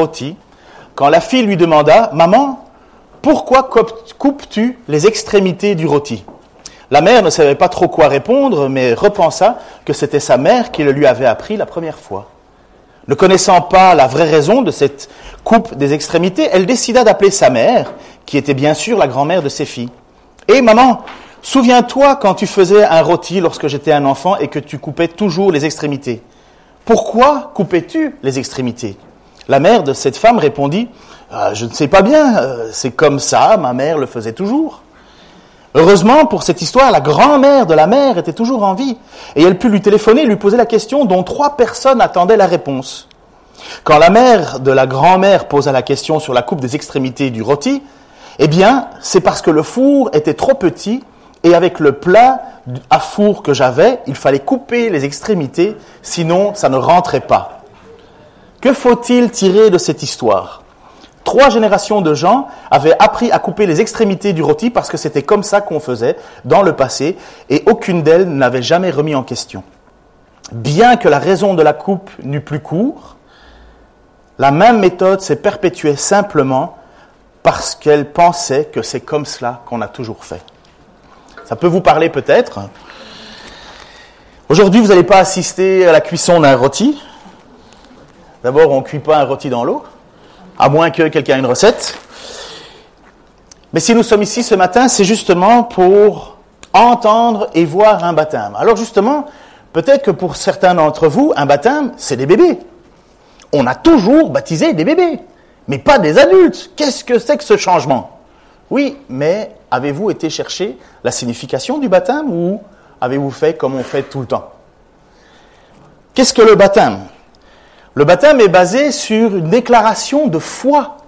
rôti quand la fille lui demanda Maman, pourquoi coupes-tu les extrémités du rôti? La mère ne savait pas trop quoi répondre, mais repensa que c'était sa mère qui le lui avait appris la première fois. Ne connaissant pas la vraie raison de cette coupe des extrémités, elle décida d'appeler sa mère, qui était bien sûr la grand-mère de ses filles. Et maman, souviens-toi quand tu faisais un rôti lorsque j'étais un enfant et que tu coupais toujours les extrémités. Pourquoi coupais-tu les extrémités? La mère de cette femme répondit, ah, je ne sais pas bien, euh, c'est comme ça, ma mère le faisait toujours. Heureusement, pour cette histoire, la grand-mère de la mère était toujours en vie, et elle put lui téléphoner et lui poser la question dont trois personnes attendaient la réponse. Quand la mère de la grand-mère posa la question sur la coupe des extrémités du rôti, eh bien, c'est parce que le four était trop petit, et avec le plat à four que j'avais, il fallait couper les extrémités, sinon ça ne rentrait pas. Que faut-il tirer de cette histoire? Trois générations de gens avaient appris à couper les extrémités du rôti parce que c'était comme ça qu'on faisait dans le passé et aucune d'elles n'avait jamais remis en question. Bien que la raison de la coupe n'eût plus cours, la même méthode s'est perpétuée simplement parce qu'elle pensait que c'est comme cela qu'on a toujours fait. Ça peut vous parler peut-être. Aujourd'hui, vous n'allez pas assister à la cuisson d'un rôti. D'abord, on ne cuit pas un rôti dans l'eau à moins que quelqu'un ait une recette. Mais si nous sommes ici ce matin, c'est justement pour entendre et voir un baptême. Alors justement, peut-être que pour certains d'entre vous, un baptême, c'est des bébés. On a toujours baptisé des bébés, mais pas des adultes. Qu'est-ce que c'est que ce changement? Oui, mais avez-vous été chercher la signification du baptême ou avez-vous fait comme on fait tout le temps? Qu'est-ce que le baptême? Le baptême est basé sur une déclaration de foi,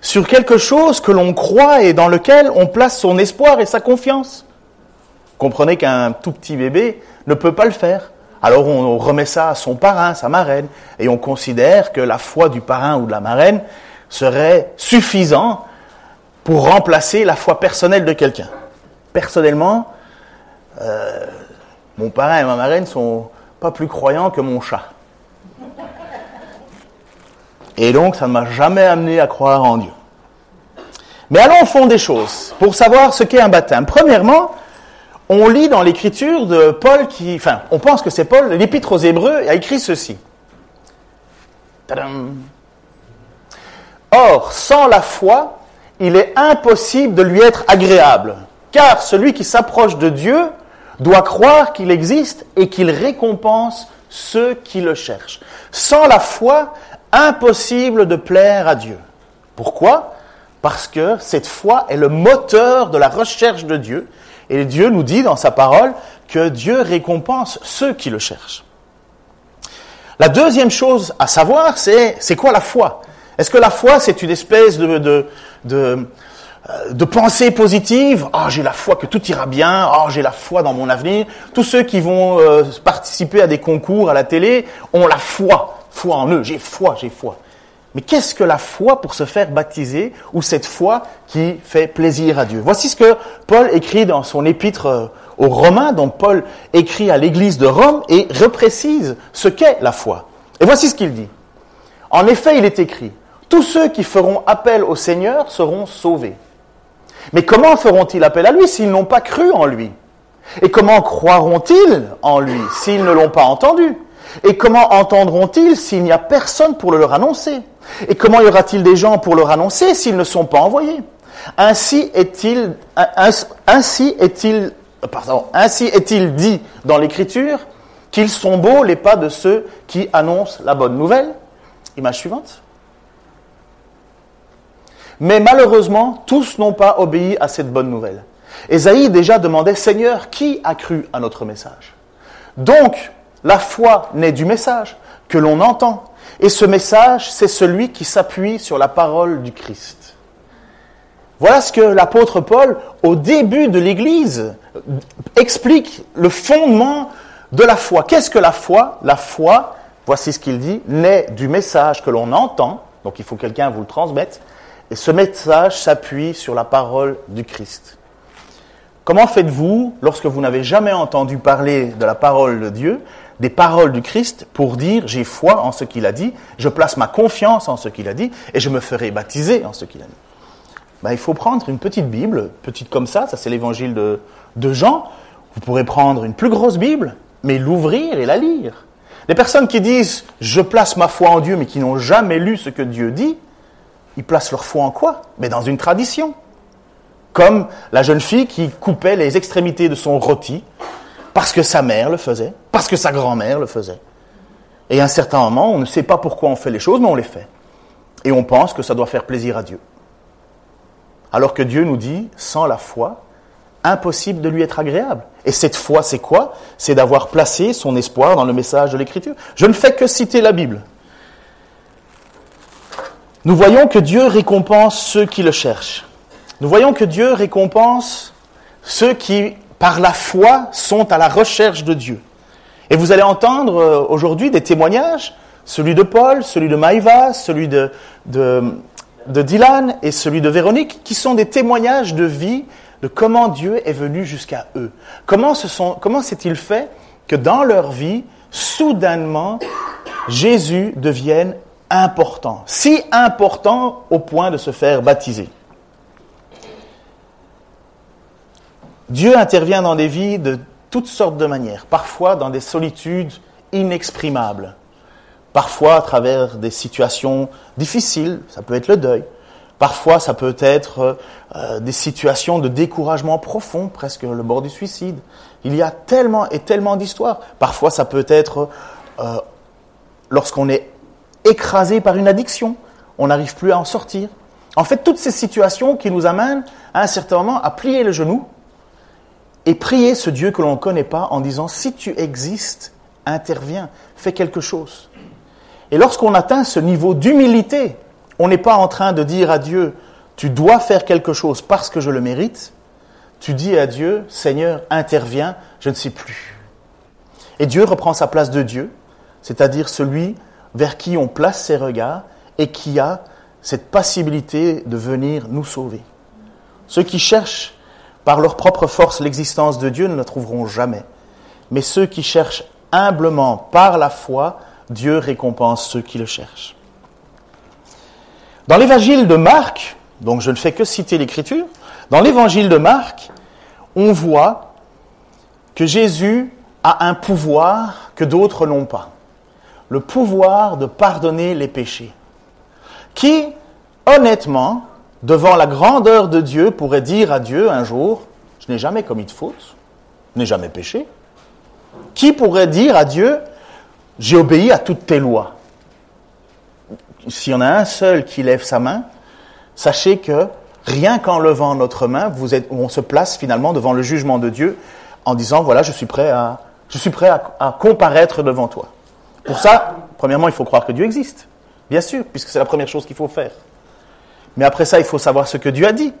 sur quelque chose que l'on croit et dans lequel on place son espoir et sa confiance. Comprenez qu'un tout petit bébé ne peut pas le faire. Alors on remet ça à son parrain, sa marraine, et on considère que la foi du parrain ou de la marraine serait suffisant pour remplacer la foi personnelle de quelqu'un. Personnellement, euh, mon parrain et ma marraine sont pas plus croyants que mon chat. Et donc, ça ne m'a jamais amené à croire en Dieu. Mais allons au fond des choses, pour savoir ce qu'est un baptême. Premièrement, on lit dans l'écriture de Paul qui, enfin, on pense que c'est Paul, l'épître aux Hébreux a écrit ceci. Or, sans la foi, il est impossible de lui être agréable, car celui qui s'approche de Dieu doit croire qu'il existe et qu'il récompense ceux qui le cherchent. Sans la foi, impossible de plaire à Dieu. Pourquoi? Parce que cette foi est le moteur de la recherche de Dieu. Et Dieu nous dit dans sa parole que Dieu récompense ceux qui le cherchent. La deuxième chose à savoir, c'est c'est quoi la foi? Est-ce que la foi, c'est une espèce de, de, de, euh, pensée positive? Ah, oh, j'ai la foi que tout ira bien. Ah, oh, j'ai la foi dans mon avenir. Tous ceux qui vont euh, participer à des concours à la télé ont la foi foi en eux, j'ai foi, j'ai foi. Mais qu'est-ce que la foi pour se faire baptiser ou cette foi qui fait plaisir à Dieu? Voici ce que Paul écrit dans son épître euh, aux Romains, dont Paul écrit à l'église de Rome et reprécise ce qu'est la foi. Et voici ce qu'il dit. En effet, il est écrit, tous ceux qui feront appel au Seigneur seront sauvés. Mais comment feront-ils appel à lui s'ils n'ont pas cru en lui? Et comment croiront-ils en lui s'ils ne l'ont pas entendu? Et comment entendront-ils s'il n'y a personne pour le leur annoncer? Et comment y aura-t-il des gens pour leur annoncer s'ils ne sont pas envoyés? Ainsi est-il, dit dans l'Écriture qu'ils sont beaux les pas de ceux qui annoncent la bonne nouvelle. Image suivante. Mais malheureusement, tous n'ont pas obéi à cette bonne nouvelle. Ésaïe déjà demandait, Seigneur, qui a cru à notre message? Donc, la foi naît du message que l'on entend. Et ce message, c'est celui qui s'appuie sur la parole du Christ. Voilà ce que l'apôtre Paul, au début de l'Église, explique le fondement de la foi. Qu'est-ce que la foi? La foi, voici ce qu'il dit, naît du message que l'on entend, donc il faut que quelqu'un vous le transmette, et ce message s'appuie sur la parole du Christ. Comment faites-vous, lorsque vous n'avez jamais entendu parler de la parole de Dieu, des paroles du Christ pour dire j'ai foi en ce qu'il a dit, je place ma confiance en ce qu'il a dit et je me ferai baptiser en ce qu'il a dit. Ben, il faut prendre une petite Bible, petite comme ça, ça c'est l'évangile de, de Jean. Vous pourrez prendre une plus grosse Bible, mais l'ouvrir et la lire. Les personnes qui disent je place ma foi en Dieu mais qui n'ont jamais lu ce que Dieu dit, ils placent leur foi en quoi? Mais dans une tradition. Comme la jeune fille qui coupait les extrémités de son rôti parce que sa mère le faisait, parce que sa grand-mère le faisait. Et à un certain moment, on ne sait pas pourquoi on fait les choses, mais on les fait. Et on pense que ça doit faire plaisir à Dieu. Alors que Dieu nous dit, sans la foi, impossible de lui être agréable. Et cette foi, c'est quoi? C'est d'avoir placé son espoir dans le message de l'Écriture. Je ne fais que citer la Bible. Nous voyons que Dieu récompense ceux qui le cherchent. Nous voyons que Dieu récompense ceux qui par la foi, sont à la recherche de Dieu. Et vous allez entendre euh, aujourd'hui des témoignages, celui de Paul, celui de Maïva, celui de, Dylan et celui de Véronique, qui sont des témoignages de vie, de comment Dieu est venu jusqu'à eux. Comment, comment s'est-il fait que dans leur vie, soudainement, Jésus devienne important, si important au point de se faire baptiser. Dieu intervient dans des vies de toutes sortes de manières, parfois dans des solitudes inexprimables, parfois à travers des situations difficiles, ça peut être le deuil, parfois ça peut être euh, des situations de découragement profond, presque le bord du suicide. Il y a tellement et tellement d'histoires. Parfois ça peut être euh, lorsqu'on est écrasé par une addiction, on n'arrive plus à en sortir. En fait, toutes ces situations qui nous amènent à un certain moment à plier le genou et prier ce Dieu que l'on ne connaît pas en disant, si tu existes, interviens, fais quelque chose. Et lorsqu'on atteint ce niveau d'humilité, on n'est pas en train de dire à Dieu, tu dois faire quelque chose parce que je le mérite. Tu dis à Dieu, Seigneur, interviens, je ne sais plus. Et Dieu reprend sa place de Dieu, c'est-à-dire celui vers qui on place ses regards et qui a cette possibilité de venir nous sauver. Ceux qui cherchent par leur propre force l'existence de Dieu ne la trouveront jamais. Mais ceux qui cherchent humblement par la foi, Dieu récompense ceux qui le cherchent. Dans l'évangile de Marc, donc je ne fais que citer l'écriture, dans l'évangile de Marc, on voit que Jésus a un pouvoir que d'autres n'ont pas. Le pouvoir de pardonner les péchés. Qui, honnêtement, devant la grandeur de Dieu, pourrait dire à Dieu un jour, je n'ai jamais commis de faute, je n'ai jamais péché. Qui pourrait dire à Dieu, j'ai obéi à toutes tes lois S'il y en a un seul qui lève sa main, sachez que rien qu'en levant notre main, on se place finalement devant le jugement de Dieu en disant, voilà, je suis prêt à, je suis prêt à comparaître devant toi. Pour ça, premièrement, il faut croire que Dieu existe. Bien sûr, puisque c'est la première chose qu'il faut faire. Mais après ça, il faut savoir ce que Dieu a dit.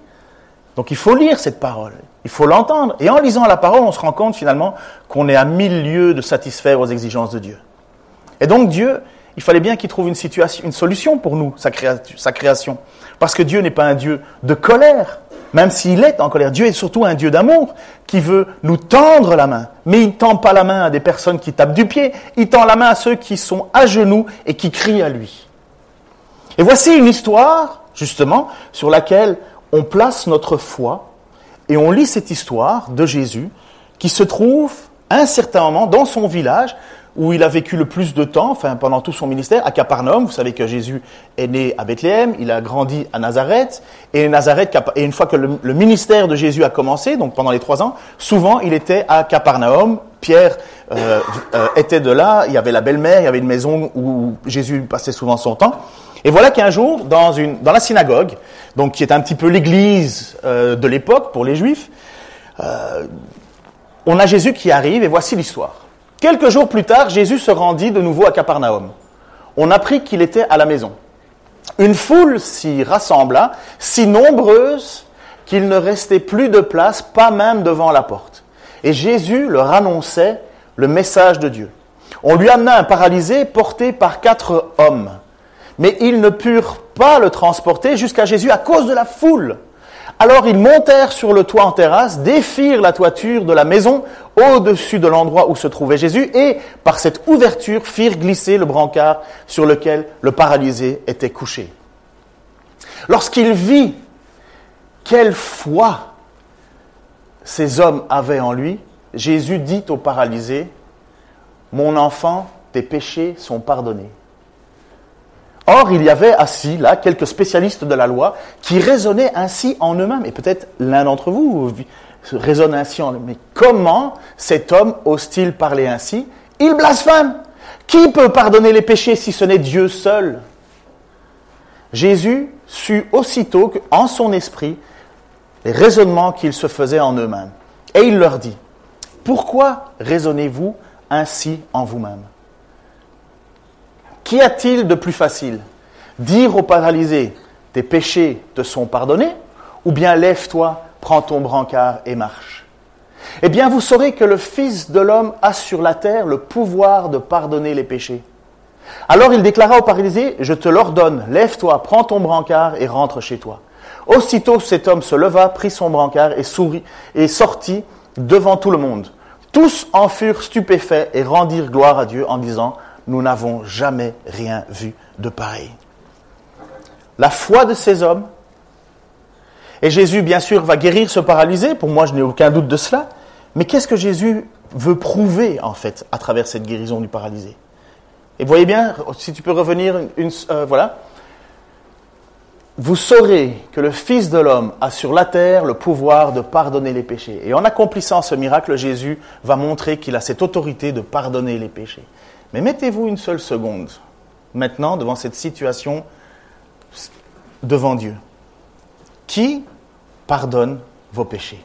Donc il faut lire cette parole, il faut l'entendre. Et en lisant la parole, on se rend compte finalement qu'on est à mille lieues de satisfaire aux exigences de Dieu. Et donc Dieu, il fallait bien qu'il trouve une, situation, une solution pour nous, sa, création. Parce que Dieu n'est pas un Dieu de colère, même s'il est en colère. Dieu est surtout un Dieu d'amour qui veut nous tendre la main. Mais il ne tend pas la main à des personnes qui tapent du pied, il tend la main à ceux qui sont à genoux et qui crient à lui. Et voici une histoire justement, sur laquelle on place notre foi et on lit cette histoire de Jésus qui se trouve à un certain moment dans son village où il a vécu le plus de temps, enfin pendant tout son ministère, à Capernaum. Vous savez que Jésus est né à Bethléem, il a grandi à Nazareth, et Nazareth, et une fois que le, ministère de Jésus a commencé, donc pendant les trois ans, souvent il était à Capernaum. Pierre euh, euh, était de là, il y avait la belle-mère, il y avait une maison où Jésus passait souvent son temps. Et voilà qu'un jour, dans, une, dans la synagogue, donc qui est un petit peu l'église euh, de l'époque pour les juifs, euh, on a Jésus qui arrive et voici l'histoire. Quelques jours plus tard, Jésus se rendit de nouveau à Capernaum. On apprit qu'il était à la maison. Une foule s'y rassembla, si nombreuse qu'il ne restait plus de place, pas même devant la porte. Et Jésus leur annonçait le message de Dieu. On lui amena un paralysé porté par quatre hommes mais ils ne purent pas le transporter jusqu'à Jésus à cause de la foule. Alors ils montèrent sur le toit en terrasse, défirent la toiture de la maison au-dessus de l'endroit où se trouvait Jésus et, par cette ouverture, firent glisser le brancard sur lequel le paralysé était couché. Lorsqu'il vit quelle foi ces hommes avaient en lui, Jésus dit au paralysé, Mon enfant, tes péchés sont pardonnés. Or, il y avait assis là quelques spécialistes de la loi qui raisonnaient ainsi en eux-mêmes. Et peut-être l'un d'entre vous raisonne ainsi en eux Mais comment cet homme ose-t-il parler ainsi? Il blasphème. Qui peut pardonner les péchés si ce n'est Dieu seul? Jésus sut aussitôt qu'en son esprit les raisonnements qu'ils se faisaient en eux-mêmes. Et il leur dit, pourquoi raisonnez-vous ainsi en vous-même? Qu'y a-t-il de plus facile? Dire au paralysé, tes péchés te sont pardonnés, ou bien lève-toi, prends ton brancard et marche? Eh bien, vous saurez que le Fils de l'homme a sur la terre le pouvoir de pardonner les péchés. Alors il déclara au paralysé, je te l'ordonne, lève-toi, prends ton brancard et rentre chez toi. Aussitôt cet homme se leva, prit son brancard et sourit et sortit devant tout le monde. Tous en furent stupéfaits et rendirent gloire à Dieu en disant, nous n'avons jamais rien vu de pareil. La foi de ces hommes, et Jésus bien sûr va guérir ce paralysé, pour moi je n'ai aucun doute de cela, mais qu'est-ce que Jésus veut prouver en fait à travers cette guérison du paralysé? Et voyez bien, si tu peux revenir, euh, voilà, vous saurez que le Fils de l'homme a sur la terre le pouvoir de pardonner les péchés. Et en accomplissant ce miracle, Jésus va montrer qu'il a cette autorité de pardonner les péchés. Mais mettez-vous une seule seconde maintenant devant cette situation devant Dieu. Qui pardonne vos péchés?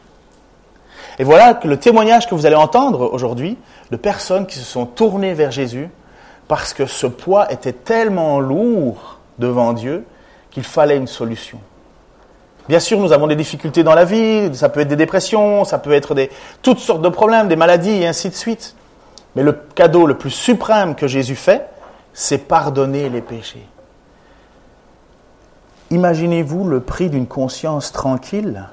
Et voilà le témoignage que vous allez entendre aujourd'hui de personnes qui se sont tournées vers Jésus parce que ce poids était tellement lourd devant Dieu qu'il fallait une solution. Bien sûr, nous avons des difficultés dans la vie, ça peut être des dépressions, ça peut être toutes sortes de problèmes, des maladies et ainsi de suite. Mais le cadeau le plus suprême que Jésus fait, c'est pardonner les péchés. Imaginez-vous le prix d'une conscience tranquille.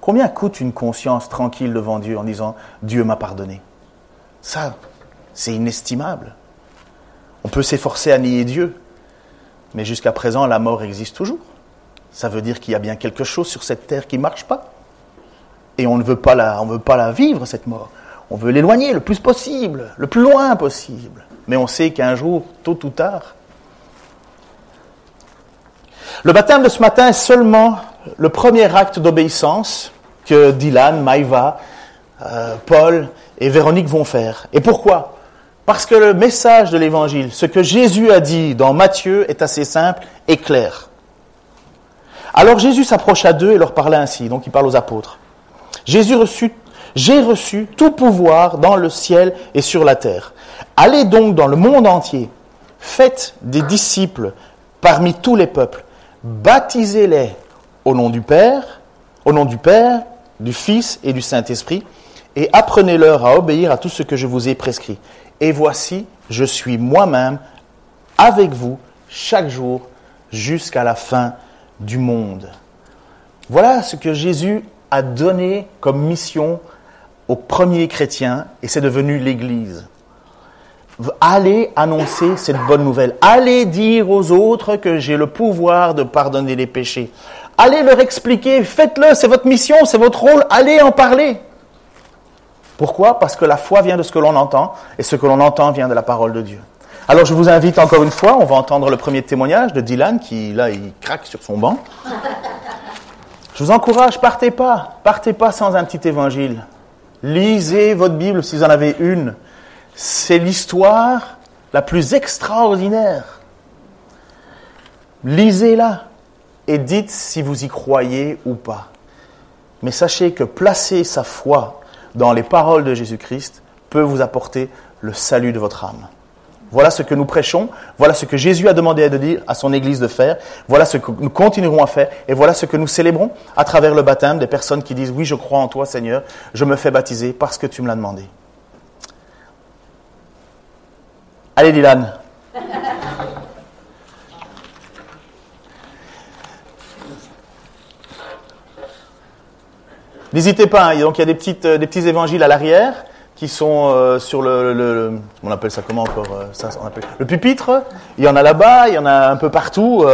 Combien coûte une conscience tranquille devant Dieu en disant Dieu m'a pardonné Ça, c'est inestimable. On peut s'efforcer à nier Dieu, mais jusqu'à présent, la mort existe toujours. Ça veut dire qu'il y a bien quelque chose sur cette terre qui ne marche pas. Et on ne veut pas la, on veut pas la vivre, cette mort. On veut l'éloigner le plus possible, le plus loin possible. Mais on sait qu'un jour, tôt ou tard, le baptême de ce matin est seulement le premier acte d'obéissance que Dylan, Maïva, euh, Paul et Véronique vont faire. Et pourquoi? Parce que le message de l'Évangile, ce que Jésus a dit dans Matthieu est assez simple et clair. Alors Jésus s'approcha d'eux et leur parla ainsi, donc il parle aux apôtres. Jésus reçut, j'ai reçu tout pouvoir dans le ciel et sur la terre. Allez donc dans le monde entier, faites des disciples parmi tous les peuples, baptisez-les au nom du Père, au nom du Père, du Fils et du Saint-Esprit, et apprenez-leur à obéir à tout ce que je vous ai prescrit. Et voici, je suis moi-même avec vous chaque jour jusqu'à la fin du monde. Voilà ce que Jésus a donné comme mission aux premiers chrétiens et c'est devenu l'Église. Allez annoncer cette bonne nouvelle. Allez dire aux autres que j'ai le pouvoir de pardonner les péchés. Allez leur expliquer, faites-le, c'est votre mission, c'est votre rôle, allez en parler. Pourquoi? Parce que la foi vient de ce que l'on entend, et ce que l'on entend vient de la parole de Dieu. Alors je vous invite encore une fois, on va entendre le premier témoignage de Dylan, qui là, il craque sur son banc. Je vous encourage, partez pas, partez pas sans un petit évangile. Lisez votre Bible si vous en avez une. C'est l'histoire la plus extraordinaire. Lisez-la et dites si vous y croyez ou pas. Mais sachez que placer sa foi dans les paroles de Jésus-Christ peut vous apporter le salut de votre âme. Voilà ce que nous prêchons, voilà ce que Jésus a demandé de dire à son Église de faire, voilà ce que nous continuerons à faire, et voilà ce que nous célébrons à travers le baptême des personnes qui disent, oui, je crois en toi Seigneur, je me fais baptiser parce que tu me l'as demandé. Allez Dylan. N'hésitez pas, hein, donc il y a des, petites, des petits évangiles à l'arrière qui sont sur le, on appelle ça comment encore ça, on appelle, le pupitre. Il y en a là-bas, il y en a un peu partout.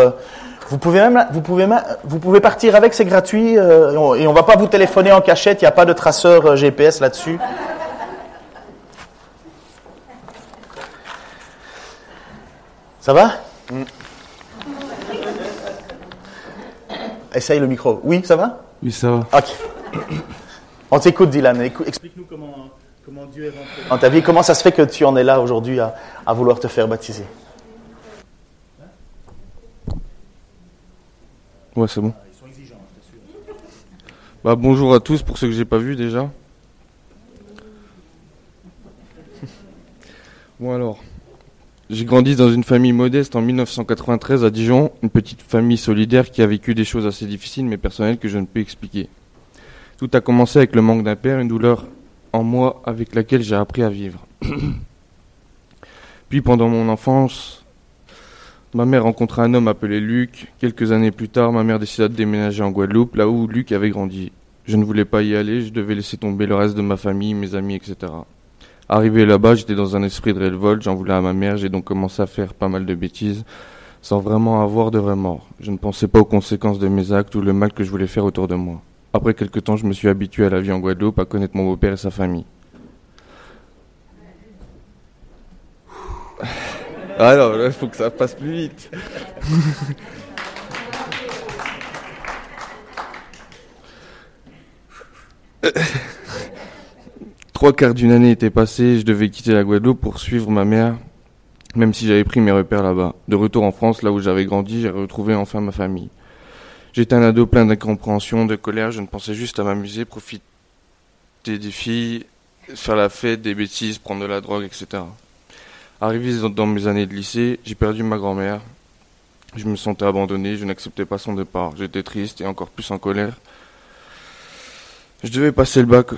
Vous pouvez même, vous pouvez vous pouvez partir avec, c'est gratuit et on va pas vous téléphoner en cachette. Il n'y a pas de traceur GPS là-dessus. Ça va? Mm. Essaye le micro. Oui, ça va? Oui, ça va. Ok. On t'écoute, Dylan. Explique-nous comment, Dieu est rentré dans ta vie. Comment ça se fait que tu en es là aujourd'hui à, vouloir te faire baptiser Ouais, c'est bon. Ils sont exigeants, Bah, bonjour à tous pour ceux que j'ai pas vus déjà. Bon alors, j'ai grandi dans une famille modeste en 1993 à Dijon, une petite famille solidaire qui a vécu des choses assez difficiles mais personnelles que je ne peux expliquer. Tout a commencé avec le manque d'un père, une douleur en moi avec laquelle j'ai appris à vivre. Puis pendant mon enfance, ma mère rencontra un homme appelé Luc. Quelques années plus tard, ma mère décida de déménager en Guadeloupe, là où Luc avait grandi. Je ne voulais pas y aller, je devais laisser tomber le reste de ma famille, mes amis, etc. Arrivé là-bas, j'étais dans un esprit de révolte, j'en voulais à ma mère, j'ai donc commencé à faire pas mal de bêtises, sans vraiment avoir de remords. Je ne pensais pas aux conséquences de mes actes ou le mal que je voulais faire autour de moi. Après quelque temps, je me suis habitué à la vie en Guadeloupe, à connaître mon beau-père et sa famille. Alors là, il faut que ça passe plus vite. Trois quarts d'une année étaient passés, je devais quitter la Guadeloupe pour suivre ma mère, même si j'avais pris mes repères là-bas. De retour en France, là où j'avais grandi, j'ai retrouvé enfin ma famille. J'étais un ado plein d'incompréhension, de colère, je ne pensais juste à m'amuser, profiter des filles, faire la fête, des bêtises, prendre de la drogue, etc. Arrivé dans mes années de lycée, j'ai perdu ma grand-mère. Je me sentais abandonné, je n'acceptais pas son départ. J'étais triste et encore plus en colère. Je devais passer le bac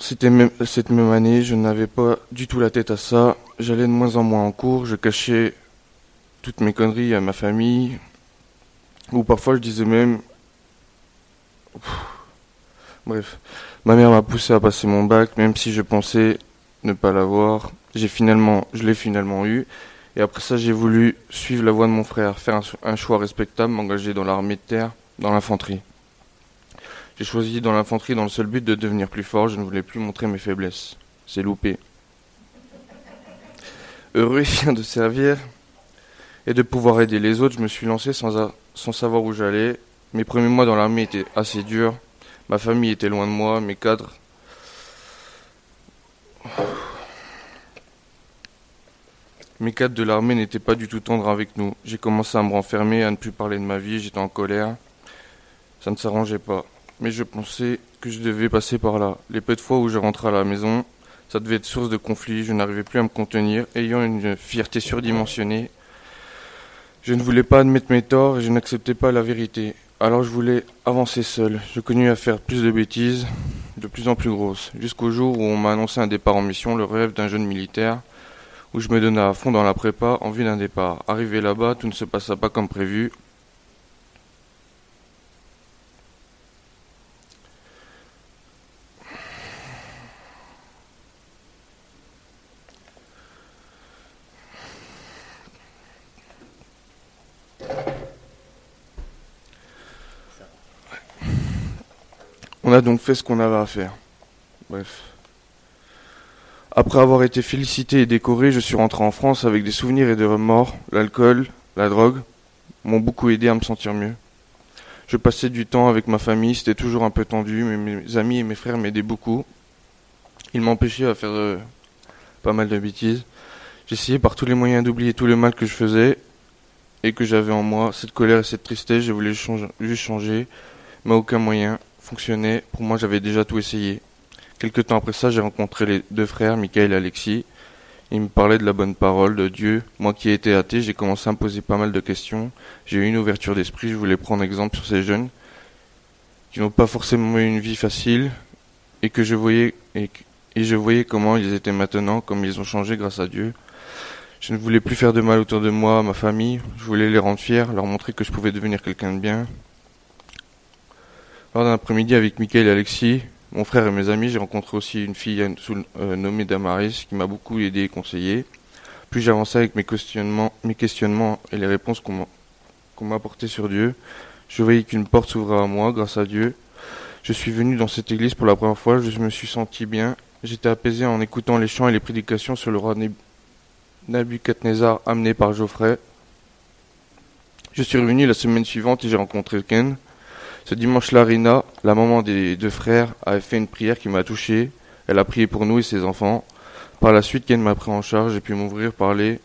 c'était cette même année, je n'avais pas du tout la tête à ça. J'allais de moins en moins en cours, je cachais toutes mes conneries à ma famille. Ou parfois je disais même... Bref, ma mère m'a poussé à passer mon bac, même si je pensais ne pas l'avoir. J'ai finalement, je l'ai finalement eu. Et après ça, j'ai voulu suivre la voie de mon frère, faire un choix respectable, m'engager dans l'armée de terre, dans l'infanterie. J'ai choisi dans l'infanterie dans le seul but de devenir plus fort, je ne voulais plus montrer mes faiblesses. C'est loupé. Heureux vient de servir et de pouvoir aider les autres, je me suis lancé sans, savoir où j'allais. Mes premiers mois dans l'armée étaient assez durs. Ma famille était loin de moi, mes cadres. Mes cadres de l'armée n'étaient pas du tout tendres avec nous. J'ai commencé à me renfermer, à ne plus parler de ma vie, j'étais en colère. Ça ne s'arrangeait pas mais je pensais que je devais passer par là. Les peu de fois où je rentrais à la maison, ça devait être source de conflit, je n'arrivais plus à me contenir, ayant une fierté surdimensionnée. Je ne voulais pas admettre mes torts et je n'acceptais pas la vérité. Alors je voulais avancer seul. Je connus à faire plus de bêtises, de plus en plus grosses, jusqu'au jour où on m'a annoncé un départ en mission, le rêve d'un jeune militaire, où je me donnais à fond dans la prépa en vue d'un départ. Arrivé là-bas, tout ne se passa pas comme prévu. On a donc fait ce qu'on avait à faire. Bref. Après avoir été félicité et décoré, je suis rentré en France avec des souvenirs et des remords. L'alcool, la drogue m'ont beaucoup aidé à me sentir mieux. Je passais du temps avec ma famille, c'était toujours un peu tendu, mais mes amis et mes frères m'aidaient beaucoup. Ils m'empêchaient à faire euh, pas mal de bêtises. J'essayais par tous les moyens d'oublier tout le mal que je faisais et que j'avais en moi, cette colère et cette tristesse, je voulais juste changer, mais aucun moyen Pour moi, j'avais déjà tout essayé. Quelque temps après ça, j'ai rencontré les deux frères, Michael et Alexis. Ils me parlaient de la bonne parole, de Dieu. Moi qui étais athée, j'ai commencé à me poser pas mal de questions. J'ai eu une ouverture d'esprit, je voulais prendre exemple sur ces jeunes qui n'ont pas forcément eu une vie facile et que je voyais et, et je voyais comment ils étaient maintenant, comme ils ont changé grâce à Dieu. Je ne voulais plus faire de mal autour de moi, à ma famille. Je voulais les rendre fiers, leur montrer que je pouvais devenir quelqu'un de bien. Lors d'un après-midi avec Michael et Alexis, mon frère et mes amis, j'ai rencontré aussi une fille euh, nommée Damaris qui m'a beaucoup aidé et conseillé. Plus j'avançais avec mes questionnements, mes et les réponses qu'on m'a apportées sur Dieu, je voyais qu'une porte s'ouvrait à moi grâce à Dieu. Je suis venu dans cette église pour la première fois, je me suis senti bien. J'étais apaisé en écoutant les chants et les prédications sur le roi Nabucodonosor amené par Geoffrey. Je suis revenu la semaine suivante et j'ai rencontré Ken. Ce dimanche-là, Rina, la maman des deux frères, avait fait une prière qui m'a touché. Elle a prié pour nous et ses enfants. Par la suite, Ken m'a pris en charge et puis m'ouvrir, parler.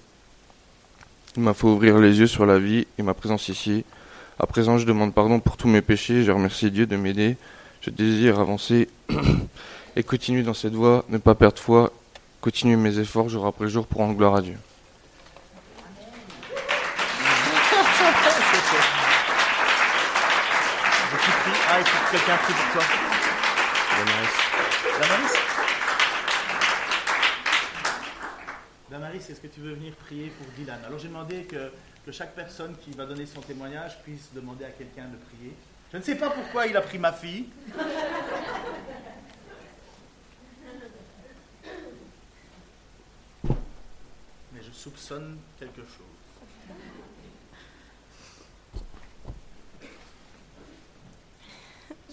Il m'a fait ouvrir les yeux sur la vie et ma présence ici. À présent, je demande pardon pour tous mes péchés. Je remercie Dieu de m'aider. Je désire avancer et continuer dans cette voie, ne pas perdre foi, continuer mes efforts jour après jour pour rendre gloire à Dieu. Faut que quelqu'un prie pour toi. Damaris. Damaris? Damaris, est-ce que tu veux venir prier pour Dylan? Alors j'ai demandé que, que, chaque personne qui va donner son témoignage puisse demander à quelqu'un de prier. Je ne sais pas pourquoi il a pris ma fille. Mais je soupçonne quelque chose.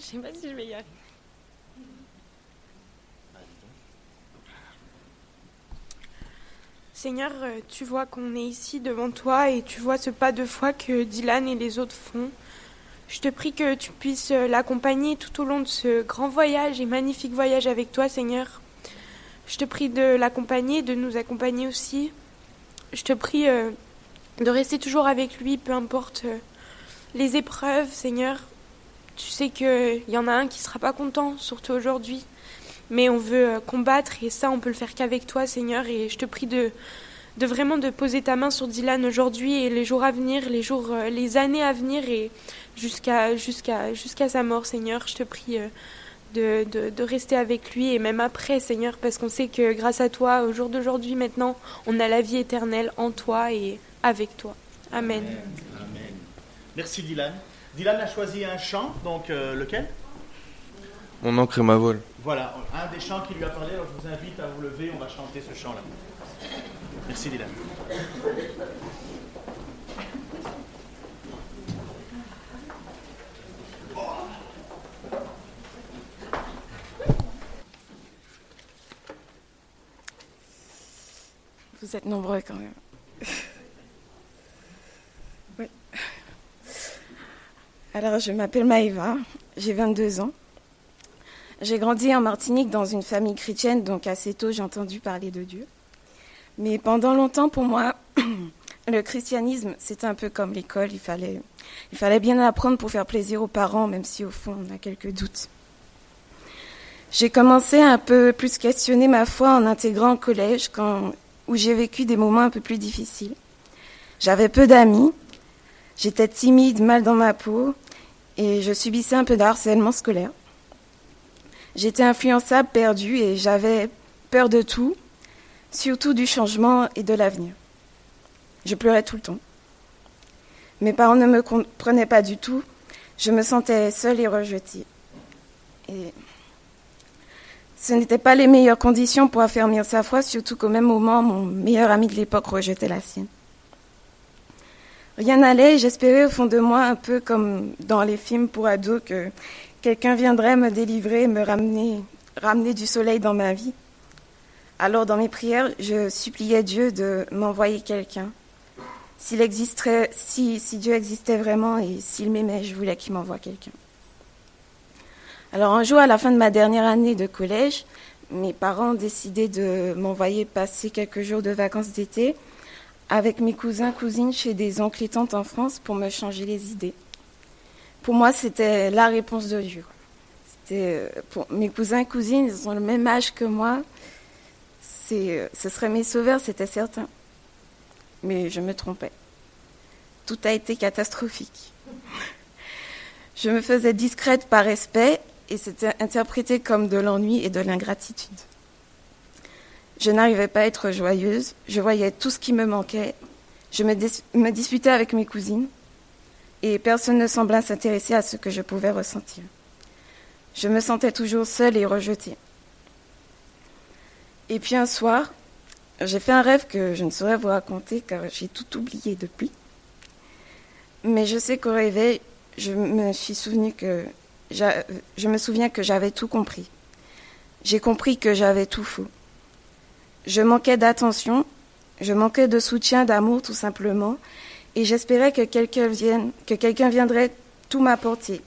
Je sais pas si je vais y arriver. Seigneur, euh, tu vois qu'on est ici devant toi et tu vois ce pas de foi que Dylan et les autres font. Je te prie que tu puisses euh, l'accompagner tout au long de ce grand voyage et magnifique voyage avec toi, Seigneur. Je te prie de l'accompagner, de nous accompagner aussi. Je te prie euh, de rester toujours avec lui, peu importe les épreuves, Seigneur. Tu sais qu'il y en a un qui sera pas content, surtout aujourd'hui. Mais on veut euh, combattre et ça, on peut le faire qu'avec toi, Seigneur. Et je te prie de, de vraiment de poser ta main sur Dylan aujourd'hui et les jours à venir, les jours, euh, les années à venir et jusqu'à jusqu'à jusqu'à sa mort, Seigneur. Je te prie euh, de, de, de, rester avec lui et même après, Seigneur, parce qu'on sait que grâce à toi, au jour d'aujourd'hui, maintenant, on a la vie éternelle en toi et avec toi. Amen. Amen. Merci Dylan. Dylan a choisi un chant, donc euh, lequel? Mon encre et ma vol. Voilà, un des chants qui lui a parlé, alors je vous invite à vous lever, on va chanter ce chant-là. Merci Dylan. Vous êtes nombreux quand même. Alors, je m'appelle Maëva, j'ai 22 ans. J'ai grandi en Martinique dans une famille chrétienne, donc assez tôt j'ai entendu parler de Dieu. Mais pendant longtemps, pour moi, le christianisme, c'était un peu comme l'école. Il fallait, il fallait bien apprendre pour faire plaisir aux parents, même si au fond, on a quelques doutes. J'ai commencé à un peu plus questionner ma foi en intégrant le collège, où j'ai vécu des moments un peu plus difficiles. J'avais peu d'amis, j'étais timide, mal dans ma peau, et je subissais un peu de harcèlement scolaire. J'étais influençable, perdue et j'avais peur de tout, surtout du changement et de l'avenir. Je pleurais tout le temps. Mes parents ne me comprenaient pas du tout. Je me sentais seule et rejetée. Et ce n'étaient pas les meilleures conditions pour affermir sa foi, surtout qu'au même moment, mon meilleur ami de l'époque rejetait la sienne. Rien n'allait, j'espérais au fond de moi, un peu comme dans les films pour ados, que quelqu'un viendrait me délivrer, me ramener, ramener du soleil dans ma vie. Alors dans mes prières, je suppliais Dieu de m'envoyer quelqu'un. S'il si, Dieu existait vraiment et s'il m'aimait, je voulais qu'il m'envoie quelqu'un. Alors un jour, à la fin de ma dernière année de collège, mes parents ont de m'envoyer passer quelques jours de vacances d'été avec mes cousins, cousines chez des oncles et tantes en France pour me changer les idées. Pour moi, c'était la réponse de Dieu. Euh, pour mes cousins cousines, ils ont le même âge que moi. Euh, ce serait mes sauveurs, c'était certain. Mais je me trompais. Tout a été catastrophique. Je me faisais discrète par respect et c'était interprété comme de l'ennui et de l'ingratitude. Je n'arrivais pas à être joyeuse. Je voyais tout ce qui me manquait. Je me, disputais avec mes cousines et personne ne semblait s'intéresser à ce que je pouvais ressentir. Je me sentais toujours seule et rejetée. Et puis un soir, j'ai fait un rêve que je ne saurais vous raconter car j'ai tout oublié depuis. Mais je sais qu'au réveil, je me suis souvenu que je me souviens que j'avais tout compris. J'ai compris que j'avais tout faux. Je manquais d'attention, je manquais de soutien, d'amour tout simplement, et j'espérais que quelqu'un viendrait tout m'apporter.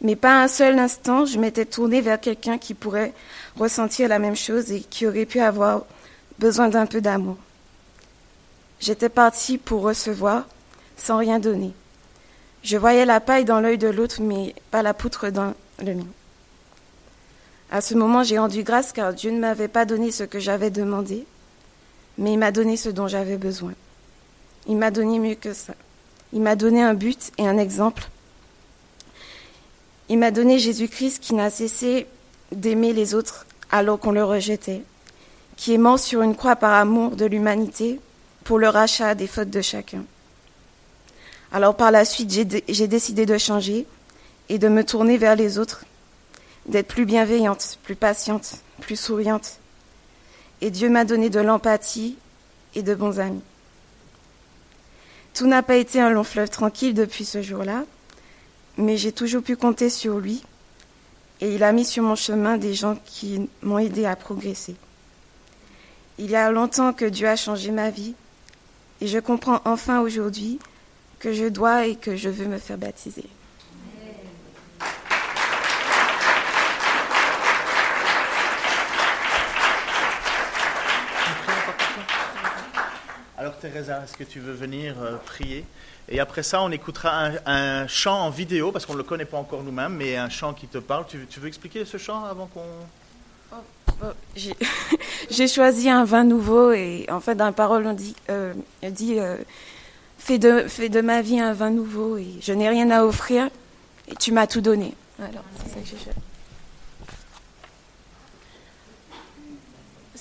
Mais pas un seul instant, je m'étais tournée vers quelqu'un qui pourrait ressentir la même chose et qui aurait pu avoir besoin d'un peu d'amour. J'étais partie pour recevoir sans rien donner. Je voyais la paille dans l'œil de l'autre, mais pas la poutre dans le mien. À ce moment, j'ai rendu grâce car Dieu ne m'avait pas donné ce que j'avais demandé, mais il m'a donné ce dont j'avais besoin. Il m'a donné mieux que ça. Il m'a donné un but et un exemple. Il m'a donné Jésus-Christ qui n'a cessé d'aimer les autres alors qu'on le rejetait, qui est mort sur une croix par amour de l'humanité pour le rachat des fautes de chacun. Alors par la suite, j'ai décidé de changer et de me tourner vers les autres, d'être plus bienveillante, plus patiente, plus souriante. Et Dieu m'a donné de l'empathie et de bons amis. Tout n'a pas été un long fleuve tranquille depuis ce jour-là, mais j'ai toujours pu compter sur lui et il a mis sur mon chemin des gens qui m'ont aidé à progresser. Il y a longtemps que Dieu a changé ma vie et je comprends enfin aujourd'hui que je dois et que je veux me faire baptiser. Alors Teresa, est-ce que tu veux venir euh, prier? Et après ça, on écoutera un, chant en vidéo, parce qu'on ne le connaît pas encore nous-mêmes, mais un chant qui te parle. Tu, veux expliquer ce chant avant qu'on... Oh, oh, j'ai choisi un vin nouveau et en fait dans la parole on dit, euh, euh, fais, de, ma vie un vin nouveau et je n'ai rien à offrir et tu m'as tout donné. Alors c'est ça que j'ai.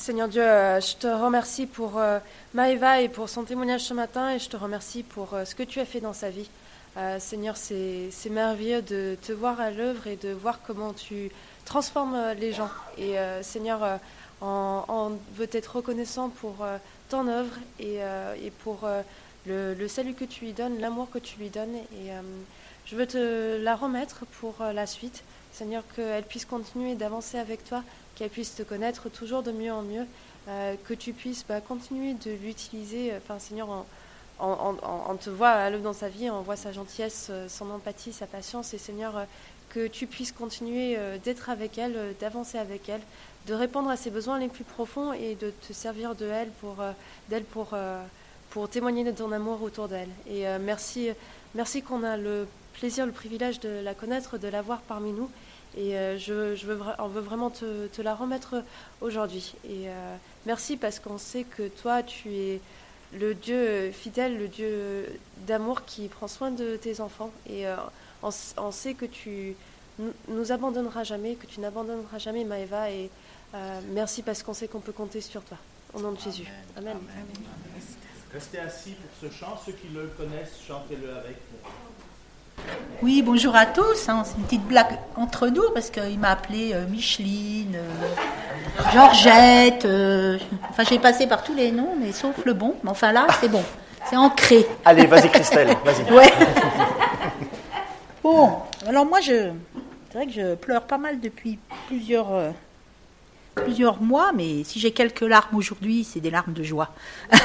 Seigneur Dieu, euh, je te remercie pour euh, Maëva et pour son témoignage ce matin et je te remercie pour euh, ce que tu as fait dans sa vie. Seigneur, c'est merveilleux de te voir à l'œuvre et de voir comment tu transformes les gens. Et Seigneur, on, veut être reconnaissant pour ton œuvre et, pour le, salut que tu lui donnes, l'amour que tu lui donnes. Et je veux te la remettre pour la suite. Seigneur, qu'elle puisse continuer d'avancer avec toi qu'elle puisse te connaître toujours de mieux en mieux, euh, que tu puisses bah, continuer de l'utiliser. Euh, enfin, Seigneur, on, te voit l'œuvre dans sa vie, on voit sa gentillesse, euh, son empathie, sa patience, et Seigneur, que tu puisses continuer d'être avec elle, d'avancer avec elle, de répondre à ses besoins les plus profonds et de te servir pour, d'elle pour, pour témoigner de ton amour autour d'elle. Et merci, merci qu'on a le plaisir, le privilège de la connaître, de la voir parmi nous. Et euh, je, je, veux, on veut vraiment te, te la remettre aujourd'hui. Et euh, merci parce qu'on sait que toi, tu es le Dieu fidèle, le Dieu d'amour qui prend soin de tes enfants. Et euh, on, sait que tu nous abandonneras jamais, que tu n'abandonneras jamais Maëva. Et merci parce qu'on sait qu'on peut compter sur toi. Au nom de Jésus. Amen. Restez assis pour ce chant. Ceux qui le connaissent, chantez-le avec. Oui, bonjour à tous. Hein. C'est une petite blague entre nous parce qu'il m'a appelé euh, Micheline, euh, Georgette. Euh, enfin, j'ai passé par tous les noms, mais sauf le bon. Mais enfin là, c'est bon. C'est ancré. Allez, vas-y, Christelle. Vas-y. Ouais. bon, alors moi, je, c'est vrai que je pleure pas mal depuis plusieurs, plusieurs mois, mais si j'ai quelques larmes aujourd'hui, c'est des larmes de joie.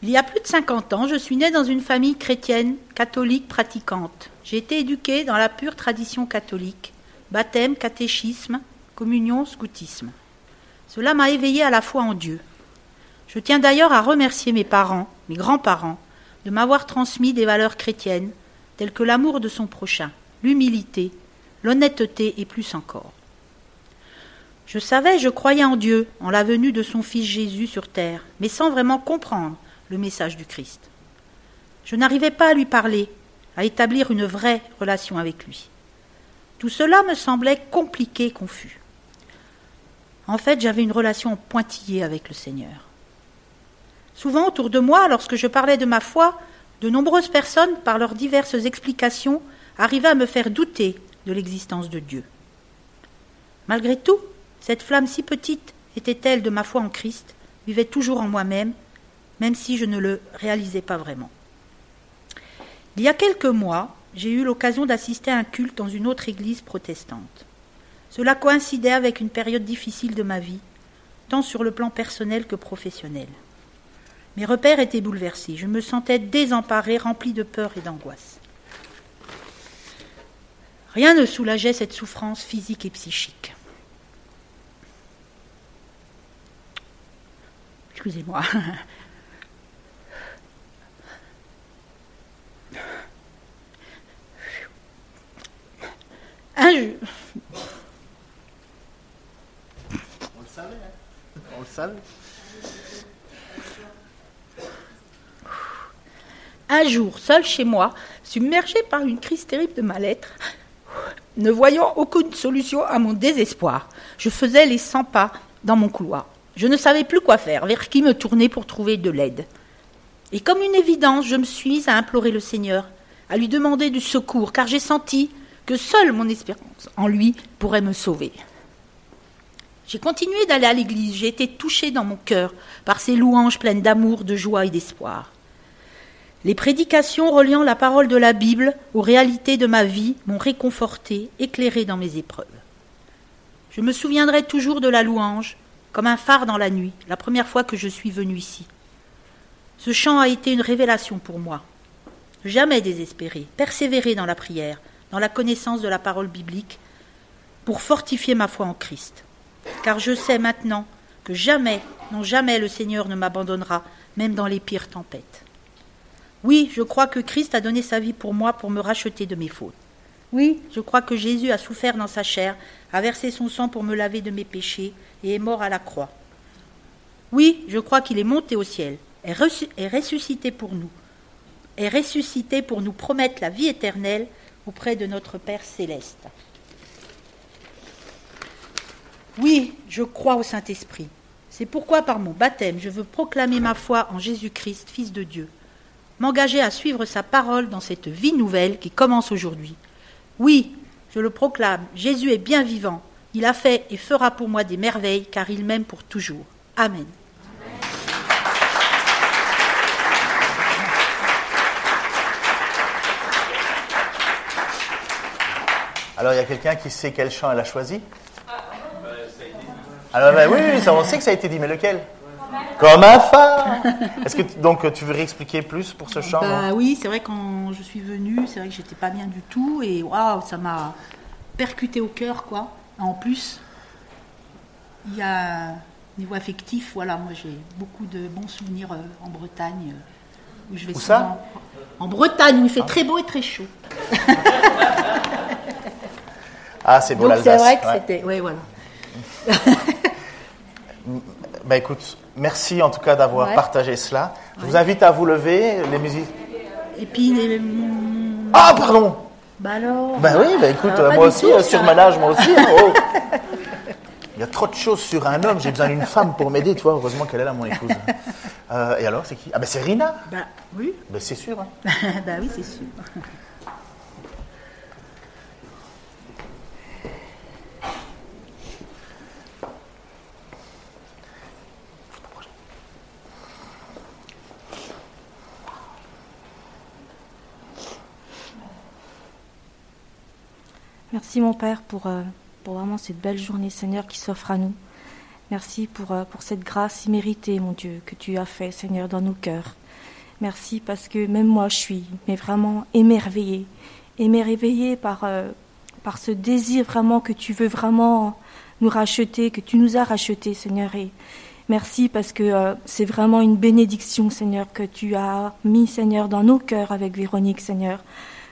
Il y a plus de 50 ans, je suis née dans une famille chrétienne, catholique, pratiquante. J'ai été éduquée dans la pure tradition catholique, baptême, catéchisme, communion, scoutisme. Cela m'a éveillée à la foi en Dieu. Je tiens d'ailleurs à remercier mes parents, mes grands-parents, de m'avoir transmis des valeurs chrétiennes, telles que l'amour de son prochain, l'humilité, l'honnêteté et plus encore. Je savais, je croyais en Dieu, en la venue de son Fils Jésus sur terre, mais sans vraiment comprendre le message du Christ. Je n'arrivais pas à lui parler, à établir une vraie relation avec lui. Tout cela me semblait compliqué confus. En fait, j'avais une relation pointillée avec le Seigneur. Souvent autour de moi, lorsque je parlais de ma foi, de nombreuses personnes, par leurs diverses explications, arrivaient à me faire douter de l'existence de Dieu. Malgré tout, cette flamme si petite était-elle de ma foi en Christ, vivait toujours en moi-même, même si je ne le réalisais pas vraiment. Il y a quelques mois, j'ai eu l'occasion d'assister à un culte dans une autre église protestante. Cela coïncidait avec une période difficile de ma vie, tant sur le plan personnel que professionnel. Mes repères étaient bouleversés, je me sentais désemparé, rempli de peur et d'angoisse. Rien ne soulageait cette souffrance physique et psychique. Excusez-moi. Un jour. On le savait, hein On le savait. Un jour, seul chez moi, submergé par une crise terrible de mal-être, ne voyant aucune solution à mon désespoir, je faisais les cent pas dans mon couloir. Je ne savais plus quoi faire, vers qui me tourner pour trouver de l'aide. Et comme une évidence, je me suis mise à implorer le Seigneur, à lui demander du secours, car j'ai senti que seule mon espérance en lui pourrait me sauver. J'ai continué d'aller à l'église, j'ai été touchée dans mon cœur par ces louanges pleines d'amour, de joie et d'espoir. Les prédications reliant la parole de la Bible aux réalités de ma vie m'ont réconforté, éclairé dans mes épreuves. Je me souviendrai toujours de la louange, comme un phare dans la nuit, la première fois que je suis venu ici. Ce chant a été une révélation pour moi. Jamais désespérer, persévérer dans la prière, dans la connaissance de la parole biblique, pour fortifier ma foi en Christ. Car je sais maintenant que jamais, non jamais le Seigneur ne m'abandonnera, même dans les pires tempêtes. Oui, je crois que Christ a donné sa vie pour moi pour me racheter de mes fautes. Oui, je crois que Jésus a souffert dans sa chair, a versé son sang pour me laver de mes péchés et est mort à la croix. Oui, je crois qu'il est monté au ciel, est, ressuscité pour nous, est ressuscité pour nous promettre la vie éternelle auprès de notre Père céleste. Oui, je crois au Saint-Esprit. C'est pourquoi par mon baptême, je veux proclamer ma foi en Jésus-Christ, Fils de Dieu, m'engager à suivre sa parole dans cette vie nouvelle qui commence aujourd'hui. Oui, je le proclame, Jésus est bien vivant. Il a fait et fera pour moi des merveilles, car il m'aime pour toujours. Amen. Alors, il y a quelqu'un qui sait quel chant elle a choisi Alors, ben oui, ça, on sait que ça a été dit, mais lequel Comme un phare Est-ce que donc tu veux réexpliquer plus pour ce chant bah, Oui, c'est vrai quand je suis venue, c'est vrai que j'étais pas bien du tout et waouh, ça m'a percuté au cœur, quoi. En plus, il y a niveau affectif, voilà, moi j'ai beaucoup de bons souvenirs euh, en Bretagne. Euh, où je vais où ça En Bretagne, où il fait ah. très beau et très chaud. Ah, c'est beau l'Alsace. C'est vrai que c'était. Oui, voilà. bah écoute, merci en tout cas d'avoir partagé cela. Je vous invite à vous lever, les musiques. Et puis les. Ah, pardon Bah alors Bah oui, bah écoute, moi aussi, sur surmenage, moi aussi. Hein, oh. Il y a trop de choses sur un homme, j'ai besoin d'une femme pour m'aider, tu vois. Heureusement qu'elle est là, mon épouse. Euh, et alors, c'est qui? Ah, ben c'est Rina Bah oui. Bah c'est sûr. Hein. bah oui, c'est sûr. Merci mon Père pour, euh, pour vraiment cette belle journée Seigneur qui s'offre à nous. Merci pour, euh, pour cette grâce imméritée mon Dieu que tu as fait Seigneur dans nos cœurs. Merci parce que même moi je suis mais vraiment émerveillée, émerveillée par, euh, par ce désir vraiment que tu veux vraiment nous racheter, que tu nous as rachetés Seigneur. Et merci parce que c'est vraiment une bénédiction Seigneur que tu as mis Seigneur dans nos cœurs avec Véronique Seigneur.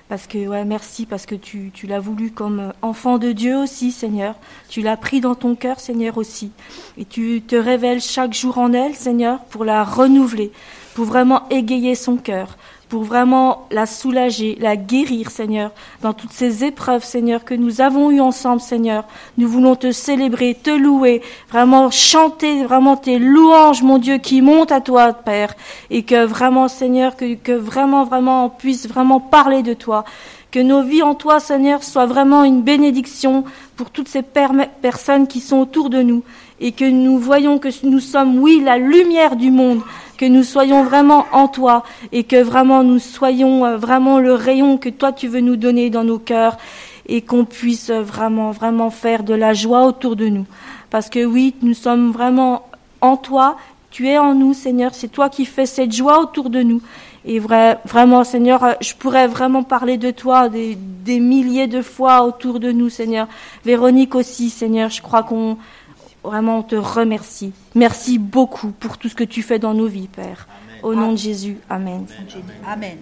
Parce que, ouais, merci, parce que tu, tu l'as voulu comme euh, enfant de Dieu aussi, Seigneur. Tu l'as pris dans ton cœur, Seigneur, aussi. Et tu te révèles chaque jour en elle, Seigneur, pour la renouveler, pour vraiment égayer son cœur, pour vraiment la soulager, la guérir, Seigneur, dans toutes ces épreuves, Seigneur, que nous avons eues ensemble, Seigneur. Nous voulons te célébrer, te louer, vraiment chanter vraiment tes louanges, mon Dieu, qui montent à toi, Père, et que vraiment, Seigneur, que, que vraiment, vraiment, on puisse vraiment parler de toi, Que nos vies en toi, Seigneur, soient vraiment une bénédiction pour toutes ces personnes qui sont autour de nous. Et que nous voyons que nous sommes, oui, la lumière du monde. Que nous soyons vraiment en toi. Et que vraiment nous soyons euh, vraiment le rayon que toi tu veux nous donner dans nos cœurs. Et qu'on puisse vraiment, vraiment faire de la joie autour de nous. Parce que oui, nous sommes vraiment en toi. Tu es en nous, Seigneur. C'est toi qui fais cette joie autour de nous. Et vrai, vraiment, Seigneur, je pourrais vraiment parler de toi des, des, milliers de fois autour de nous, Seigneur. Véronique aussi, Seigneur, je crois qu'on vraiment on te remercie. Merci beaucoup pour tout ce que tu fais dans nos vies, Père. Au nom de Jésus, Amen. Amen.